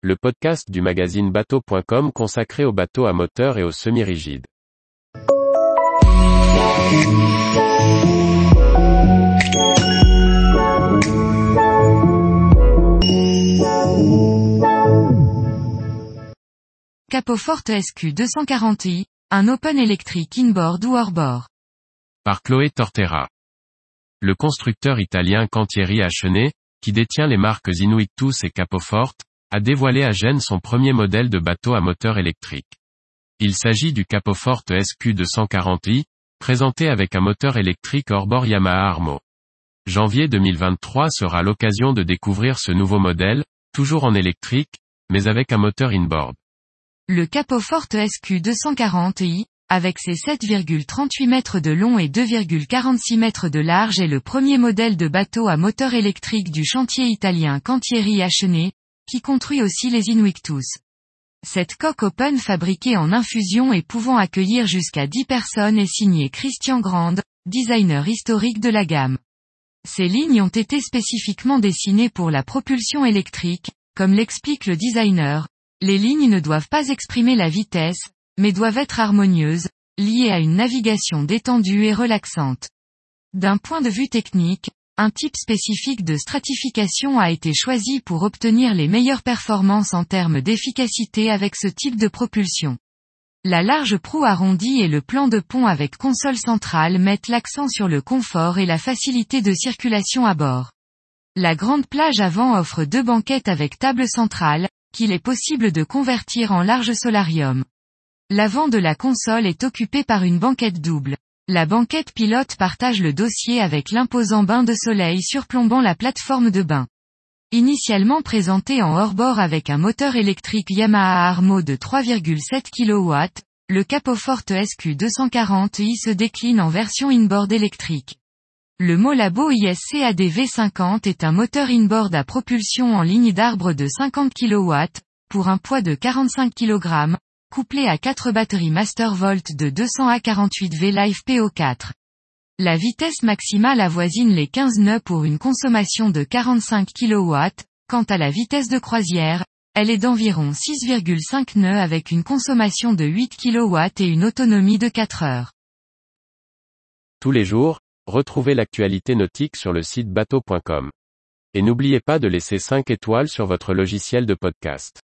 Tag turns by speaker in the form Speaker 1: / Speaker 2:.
Speaker 1: le podcast du magazine bateau.com consacré aux bateaux à moteur et aux semi-rigides.
Speaker 2: Capoforte SQ240i, un open électrique inboard ou hors-bord.
Speaker 1: Par Chloé Tortera. Le constructeur italien Cantieri Chenet, qui détient les marques Inuitus et Capoforte, a dévoilé à Gênes son premier modèle de bateau à moteur électrique. Il s'agit du Capoforte SQ240i, présenté avec un moteur électrique hors-bord Yamaha Armo. Janvier 2023 sera l'occasion de découvrir ce nouveau modèle, toujours en électrique, mais avec un moteur inboard.
Speaker 2: Le Capoforte SQ240i, avec ses 7,38 mètres de long et 2,46 mètres de large est le premier modèle de bateau à moteur électrique du chantier italien Cantieri Chenet, qui construit aussi les Inuictus. Cette coque open fabriquée en infusion et pouvant accueillir jusqu'à 10 personnes est signée Christian Grande, designer historique de la gamme. Ces lignes ont été spécifiquement dessinées pour la propulsion électrique, comme l'explique le designer, les lignes ne doivent pas exprimer la vitesse, mais doivent être harmonieuses, liées à une navigation détendue et relaxante. D'un point de vue technique, un type spécifique de stratification a été choisi pour obtenir les meilleures performances en termes d'efficacité avec ce type de propulsion. La large proue arrondie et le plan de pont avec console centrale mettent l'accent sur le confort et la facilité de circulation à bord. La grande plage avant offre deux banquettes avec table centrale, qu'il est possible de convertir en large solarium. L'avant de la console est occupé par une banquette double. La banquette pilote partage le dossier avec l'imposant bain de soleil surplombant la plateforme de bain. Initialement présenté en hors-bord avec un moteur électrique Yamaha Armo de 3,7 kW, le Capoforte SQ240i se décline en version inboard électrique. Le Molabo ISC ADV50 est un moteur inboard à propulsion en ligne d'arbre de 50 kW, pour un poids de 45 kg, couplé à 4 batteries Mastervolt de 200 à 48 V Live PO4. La vitesse maximale avoisine les 15 nœuds pour une consommation de 45 kW, quant à la vitesse de croisière, elle est d'environ 6,5 nœuds avec une consommation de 8 kW et une autonomie de 4 heures.
Speaker 1: Tous les jours, Retrouvez l'actualité nautique sur le site bateau.com. Et n'oubliez pas de laisser 5 étoiles sur votre logiciel de podcast.